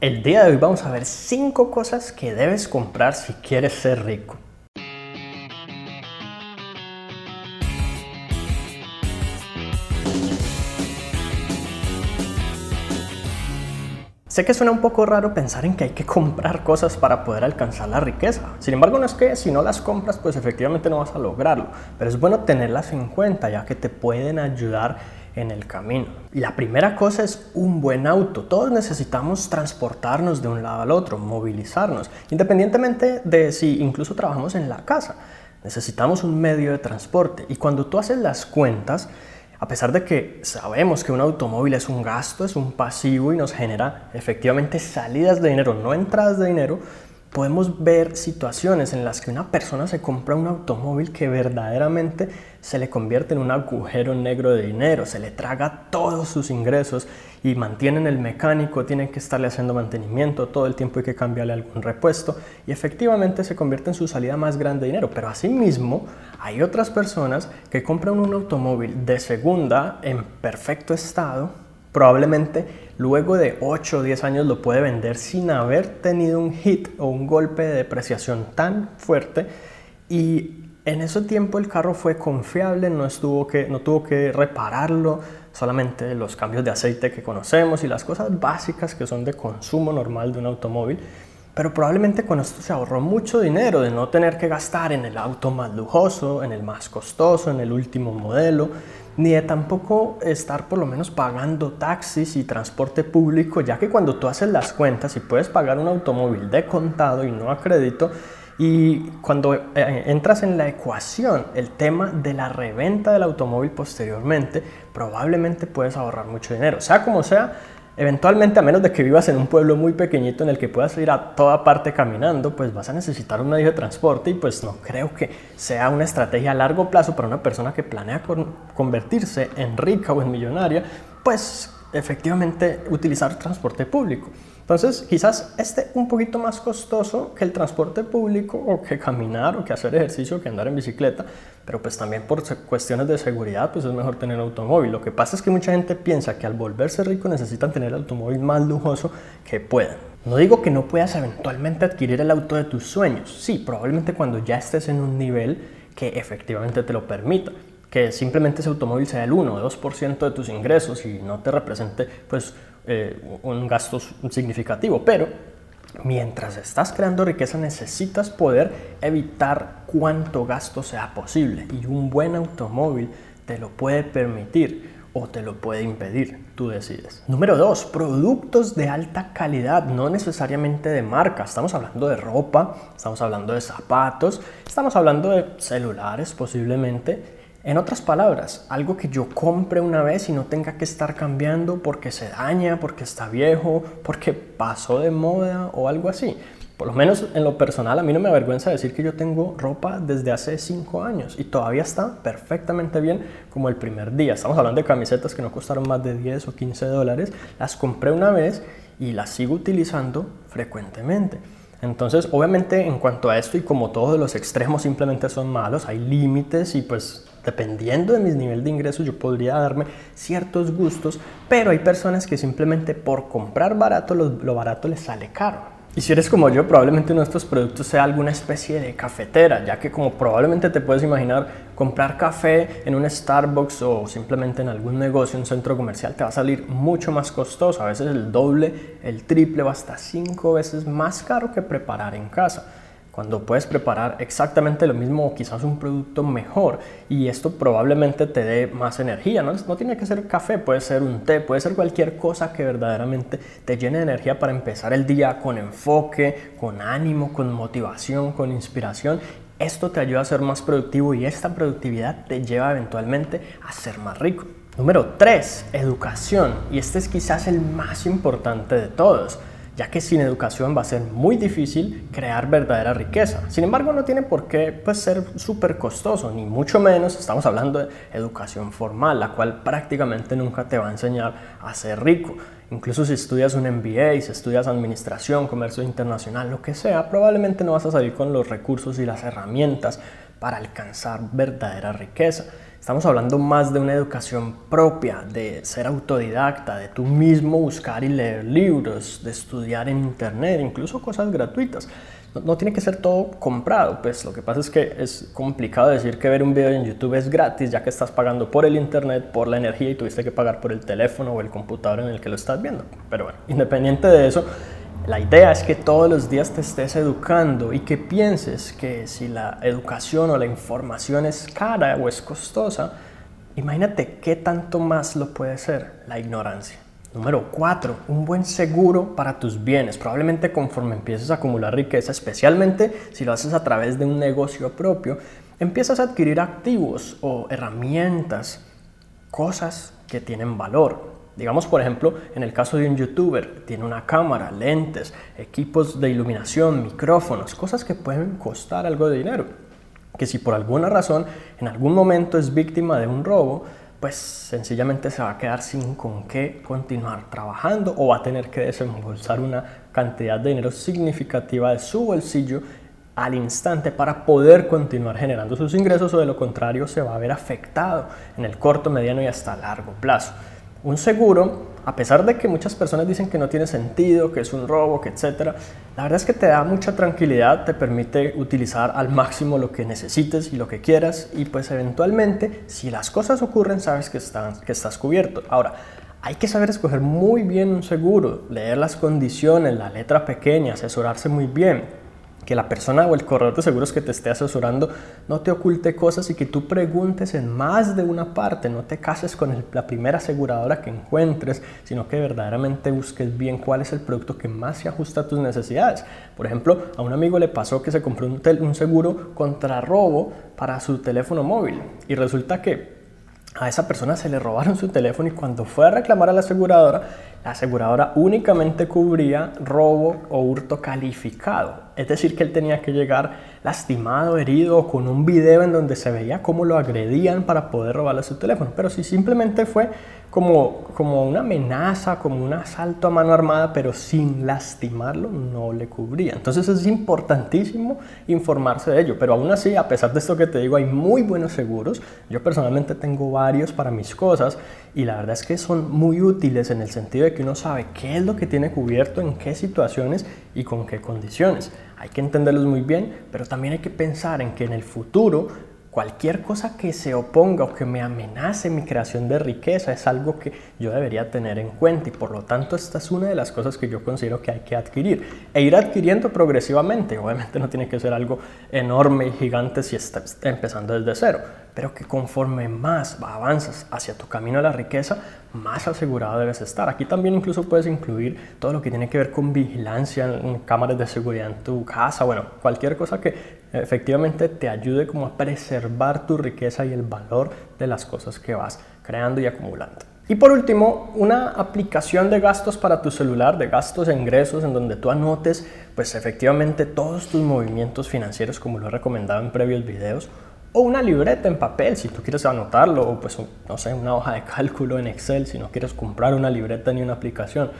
El día de hoy vamos a ver 5 cosas que debes comprar si quieres ser rico. Sé que suena un poco raro pensar en que hay que comprar cosas para poder alcanzar la riqueza. Sin embargo, no es que si no las compras, pues efectivamente no vas a lograrlo. Pero es bueno tenerlas en cuenta ya que te pueden ayudar en el camino. La primera cosa es un buen auto. Todos necesitamos transportarnos de un lado al otro, movilizarnos, independientemente de si incluso trabajamos en la casa. Necesitamos un medio de transporte. Y cuando tú haces las cuentas, a pesar de que sabemos que un automóvil es un gasto, es un pasivo y nos genera efectivamente salidas de dinero, no entradas de dinero, podemos ver situaciones en las que una persona se compra un automóvil que verdaderamente se le convierte en un agujero negro de dinero, se le traga todos sus ingresos y mantienen el mecánico, tiene que estarle haciendo mantenimiento, todo el tiempo hay que cambiarle algún repuesto y efectivamente se convierte en su salida más grande de dinero. Pero asimismo hay otras personas que compran un automóvil de segunda en perfecto estado, probablemente luego de 8 o 10 años lo puede vender sin haber tenido un hit o un golpe de depreciación tan fuerte y en ese tiempo el carro fue confiable, no, estuvo que, no tuvo que repararlo, solamente los cambios de aceite que conocemos y las cosas básicas que son de consumo normal de un automóvil. Pero probablemente con esto se ahorró mucho dinero de no tener que gastar en el auto más lujoso, en el más costoso, en el último modelo, ni de tampoco estar por lo menos pagando taxis y transporte público, ya que cuando tú haces las cuentas y puedes pagar un automóvil de contado y no a crédito, y cuando eh, entras en la ecuación el tema de la reventa del automóvil posteriormente, probablemente puedes ahorrar mucho dinero. Sea como sea, Eventualmente, a menos de que vivas en un pueblo muy pequeñito en el que puedas ir a toda parte caminando, pues vas a necesitar un medio de transporte y pues no creo que sea una estrategia a largo plazo para una persona que planea convertirse en rica o en millonaria, pues efectivamente utilizar transporte público. Entonces, quizás esté un poquito más costoso que el transporte público o que caminar o que hacer ejercicio o que andar en bicicleta, pero pues también por cuestiones de seguridad, pues es mejor tener automóvil. Lo que pasa es que mucha gente piensa que al volverse rico necesitan tener el automóvil más lujoso que puedan. No digo que no puedas eventualmente adquirir el auto de tus sueños. Sí, probablemente cuando ya estés en un nivel que efectivamente te lo permita que simplemente ese automóvil sea el 1 o 2% de tus ingresos y no te represente pues eh, un gasto significativo, pero mientras estás creando riqueza necesitas poder evitar cuánto gasto sea posible y un buen automóvil te lo puede permitir o te lo puede impedir, tú decides. Número 2, productos de alta calidad, no necesariamente de marca. Estamos hablando de ropa, estamos hablando de zapatos, estamos hablando de celulares posiblemente en otras palabras, algo que yo compre una vez y no tenga que estar cambiando porque se daña, porque está viejo, porque pasó de moda o algo así. Por lo menos en lo personal, a mí no me avergüenza decir que yo tengo ropa desde hace 5 años y todavía está perfectamente bien como el primer día. Estamos hablando de camisetas que no costaron más de 10 o 15 dólares. Las compré una vez y las sigo utilizando frecuentemente. Entonces, obviamente, en cuanto a esto y como todos los extremos simplemente son malos, hay límites y pues dependiendo de mi nivel de ingresos, yo podría darme ciertos gustos, pero hay personas que simplemente por comprar barato, lo, barato les sale caro. Y si eres como yo, probablemente uno de estos productos sea alguna especie de cafetera, ya que como probablemente te puedes imaginar, comprar café en un Starbucks o simplemente en algún negocio, un centro comercial, te va a salir mucho más costoso, a veces el doble, el triple o hasta cinco veces más caro que preparar en casa cuando puedes preparar exactamente lo mismo o quizás un producto mejor y esto probablemente te dé más energía. ¿no? tiene que ser café, puede ser un té, puede ser cualquier cosa que verdaderamente te llene de energía para empezar el día con enfoque, con ánimo, con motivación, con inspiración. Esto te ayuda a ser más productivo y esta productividad te lleva eventualmente a ser más rico. Número 3, educación. Y este es quizás el más importante de todos ya que sin educación va a ser muy difícil crear verdadera riqueza. Sin embargo, no tiene por qué pues, ser súper costoso, ni mucho menos estamos hablando de educación formal, la cual prácticamente nunca te va a enseñar a ser rico. Incluso si estudias un MBA, si estudias administración, comercio internacional, lo que sea, probablemente no vas a salir con los recursos y las herramientas para alcanzar verdadera riqueza. Estamos hablando más de una educación propia, de ser autodidacta, de tú mismo buscar y leer libros, de estudiar en internet, incluso cosas gratuitas. No, tiene que ser todo comprado, pues lo que pasa es que es complicado decir que ver un video en YouTube es gratis, ya que estás pagando por el internet, por la energía y tuviste que pagar por el teléfono o el computador en el que lo estás viendo. Pero bueno, independiente de eso, la idea es que todos los días te estés educando y que pienses que si la educación o la información es cara o es costosa, imagínate qué tanto más lo puede ser la ignorancia. Número 4. Un buen seguro para tus bienes. Probablemente conforme empieces a acumular riqueza, especialmente si lo haces a través de un negocio propio, empiezas a adquirir activos o herramientas, cosas que tienen valor. Digamos, por ejemplo, en el caso de un youtuber, tiene una cámara, lentes, equipos de iluminación, micrófonos, cosas que pueden costar algo de dinero. Que si por alguna razón en algún momento es víctima de un robo, pues sencillamente se va a quedar sin con qué continuar trabajando o va a tener que desembolsar una cantidad de dinero significativa de su bolsillo al instante para poder continuar generando sus ingresos o de lo contrario se va a ver afectado en el corto, mediano y hasta largo plazo. Un seguro, a pesar de que muchas personas dicen que no tiene sentido, que es un robo, que etcétera, la verdad es que te da mucha tranquilidad, te permite utilizar al máximo lo que necesites y lo que quieras y pues eventualmente si las cosas ocurren sabes que, que estás cubierto. Ahora, hay que saber escoger muy bien un seguro, leer las condiciones, la letra pequeña, asesorarse muy bien que la persona o el corredor de seguros que te esté asesorando no te oculte cosas y que tú preguntes en más de una parte, no te cases con la primera aseguradora que encuentres, sino que verdaderamente busques bien cuál es el producto que más se ajusta a tus necesidades. Por ejemplo, a un amigo le pasó que se compró un, un seguro contra robo para su teléfono móvil y resulta que a esa persona se le robaron su teléfono y cuando fue a reclamar a la aseguradora, la aseguradora únicamente cubría robo o hurto calificado. Es decir, que él tenía que llegar lastimado, herido con un video en donde se veía cómo lo agredían para poder robarle su teléfono. Pero si simplemente fue como, como una amenaza, como un asalto a mano armada, pero sin lastimarlo, no le cubría. Entonces es importantísimo informarse de ello. Pero aún así, a pesar de esto que te digo, hay muy buenos seguros. Yo personalmente tengo varios para mis cosas y la verdad es que son muy útiles en el sentido de que uno sabe qué es lo que tiene cubierto, en qué situaciones y con qué condiciones. Hay que entenderlos muy bien, pero también hay que pensar en que en el futuro Cualquier cosa que se oponga o que me amenace mi creación de riqueza es algo que yo debería tener en cuenta y por lo tanto esta es una de las cosas que yo considero que hay que adquirir e ir adquiriendo progresivamente. Obviamente no tiene que ser algo enorme y gigante si estás empezando desde cero, pero que conforme más avanzas hacia tu camino a la riqueza, más asegurado debes estar. Aquí también incluso puedes incluir todo lo que tiene que ver con vigilancia, cámaras de seguridad en tu casa, bueno, cualquier cosa que efectivamente te ayude como a preservar tu riqueza y el valor de las cosas que vas creando y acumulando. Y por último, una aplicación de gastos para tu celular, de gastos e ingresos, en donde tú anotes, pues efectivamente todos tus movimientos financieros, como lo he recomendado en previos videos, o una libreta en papel, si tú quieres anotarlo, o pues, no sé, una hoja de cálculo en Excel, si no quieres comprar una libreta ni una aplicación.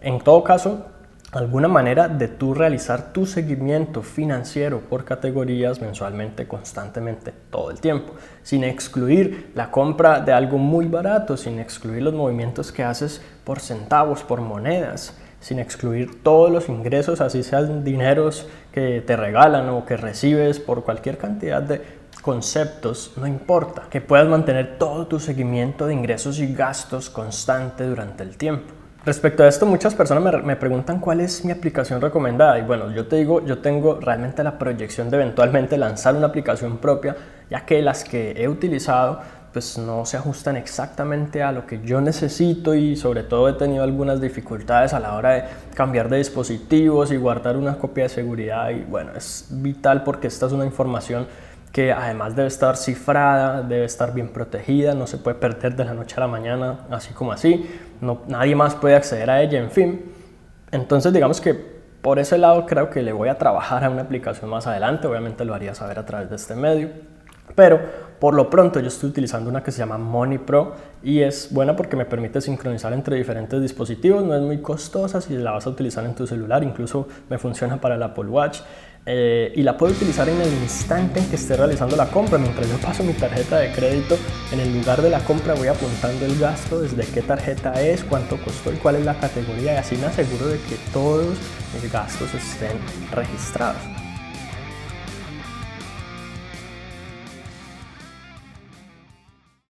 En todo caso, alguna manera de tú realizar tu seguimiento financiero por categorías mensualmente, constantemente, todo el tiempo, sin excluir la compra de algo muy barato, sin excluir los movimientos que haces por centavos, por monedas, sin excluir todos los ingresos, así sean dineros que te regalan o que recibes por cualquier cantidad de conceptos, no importa, que puedas mantener todo tu seguimiento de ingresos y gastos constante durante el tiempo. Respecto a esto, muchas personas me, preguntan cuál es mi aplicación recomendada. Y bueno, yo te digo, yo tengo realmente la proyección de eventualmente lanzar una aplicación propia, ya que las que he utilizado pues no se ajustan exactamente a lo que yo necesito y sobre todo he tenido algunas dificultades a la hora de cambiar de dispositivos y guardar una copia de seguridad y bueno, es vital porque esta es una información que además debe estar cifrada, debe estar bien protegida, no se puede perder de la noche a la mañana así como así, no, nadie más puede acceder a ella, en fin. Entonces digamos que por ese lado creo que le voy a trabajar a una aplicación más adelante, obviamente lo haría saber a través de este medio, pero por lo pronto yo estoy utilizando una que se llama Money Pro y es buena porque me permite sincronizar entre diferentes dispositivos, no es muy costosa si la vas a utilizar en tu celular, incluso me funciona para el Apple Watch eh, y la puedo utilizar en el instante en que esté realizando la compra. Mientras yo paso mi tarjeta de crédito, en el lugar de la compra voy apuntando el gasto, desde qué tarjeta es, cuánto costó y cuál es la categoría y así me aseguro de que todos mis gastos estén registrados.